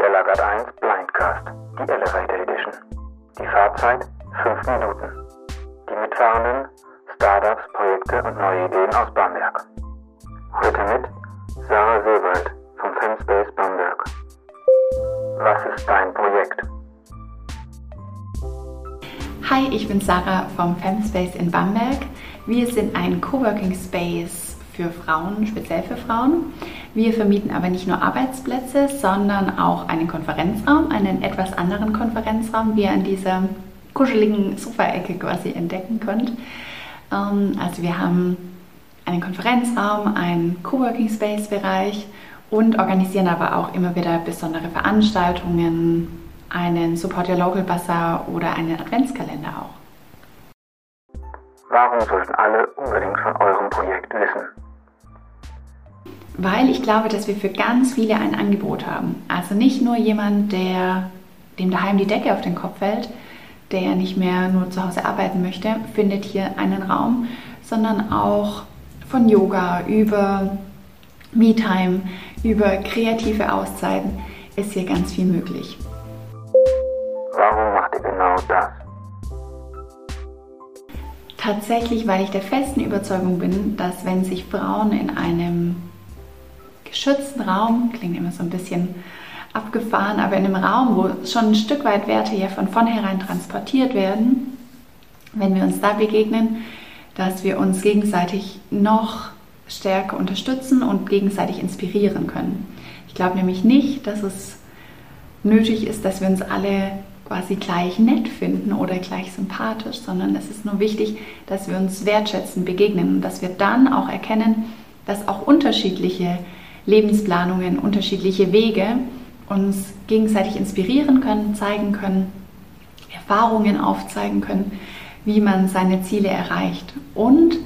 Der Lagat 1 Blindcast, die Elevator Edition. Die Fahrzeit 5 Minuten. Die Mitfahrenden, Startups, Projekte und neue Ideen aus Bamberg. Heute mit Sarah Seewald vom Femspace Bamberg. Was ist dein Projekt? Hi, ich bin Sarah vom Femspace in Bamberg. Wir sind ein Coworking Space für Frauen, speziell für Frauen. Wir vermieten aber nicht nur Arbeitsplätze, sondern auch einen Konferenzraum, einen etwas anderen Konferenzraum, wie ihr an dieser kuscheligen Sofaecke quasi entdecken könnt. Ähm, also wir haben einen Konferenzraum, einen Coworking Space Bereich und organisieren aber auch immer wieder besondere Veranstaltungen, einen Support Your Local Bazaar oder einen Adventskalender auch. Warum sollten alle unbedingt von eurem Projekt wissen? Weil ich glaube, dass wir für ganz viele ein Angebot haben. Also nicht nur jemand, der dem daheim die Decke auf den Kopf fällt, der nicht mehr nur zu Hause arbeiten möchte, findet hier einen Raum, sondern auch von Yoga über Me-Time, über kreative Auszeiten ist hier ganz viel möglich. Warum macht ihr genau das? Tatsächlich, weil ich der festen Überzeugung bin, dass wenn sich Frauen in einem geschützten Raum, klingt immer so ein bisschen abgefahren, aber in einem Raum, wo schon ein Stück weit Werte ja von vornherein transportiert werden, wenn wir uns da begegnen, dass wir uns gegenseitig noch stärker unterstützen und gegenseitig inspirieren können. Ich glaube nämlich nicht, dass es nötig ist, dass wir uns alle quasi gleich nett finden oder gleich sympathisch, sondern es ist nur wichtig, dass wir uns wertschätzen, begegnen und dass wir dann auch erkennen, dass auch unterschiedliche Lebensplanungen, unterschiedliche Wege uns gegenseitig inspirieren können, zeigen können, Erfahrungen aufzeigen können, wie man seine Ziele erreicht und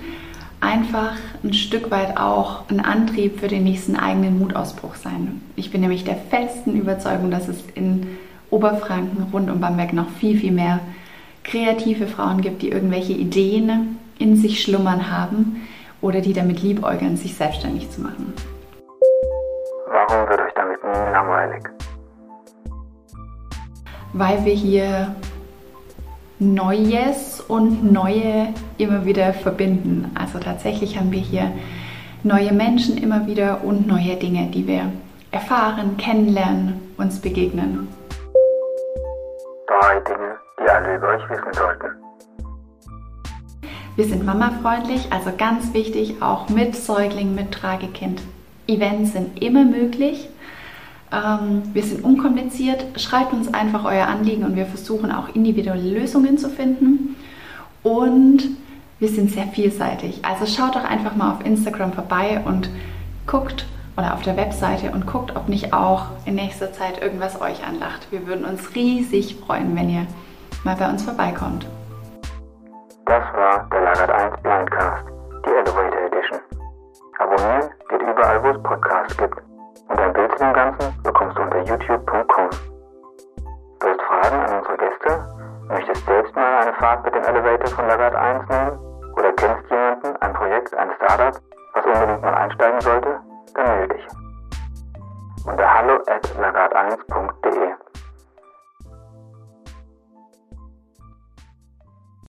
einfach ein Stück weit auch ein Antrieb für den nächsten eigenen Mutausbruch sein. Ich bin nämlich der festen Überzeugung, dass es in Oberfranken rund um Bamberg noch viel, viel mehr kreative Frauen gibt, die irgendwelche Ideen in sich schlummern haben oder die damit liebäugeln, sich selbstständig zu machen. Warum wird euch damit nie langweilig? Weil wir hier Neues und Neue immer wieder verbinden. Also tatsächlich haben wir hier neue Menschen immer wieder und neue Dinge, die wir erfahren, kennenlernen, uns begegnen. Drei Dinge, die alle über euch wissen sollten. Wir sind mamafreundlich, also ganz wichtig, auch mit Säugling, mit Tragekind. Events sind immer möglich. Ähm, wir sind unkompliziert. Schreibt uns einfach euer Anliegen und wir versuchen auch individuelle Lösungen zu finden. Und wir sind sehr vielseitig. Also schaut doch einfach mal auf Instagram vorbei und guckt oder auf der Webseite und guckt, ob nicht auch in nächster Zeit irgendwas euch anlacht. Wir würden uns riesig freuen, wenn ihr mal bei uns vorbeikommt. Das war der Lagert 1 Blindcast, die Elevator Edition. Abonnieren überall, wo es Podcasts gibt. Und ein Bild zu dem Ganzen bekommst du unter youtube.com. Du hast Fragen an unsere Gäste? Möchtest selbst mal eine Fahrt mit dem Elevator von Lagert 1 nehmen? Oder kennst jemanden, ein Projekt, ein Startup, was unbedingt mal einsteigen sollte? Dann melde dich. Unter hallo at lagat1.de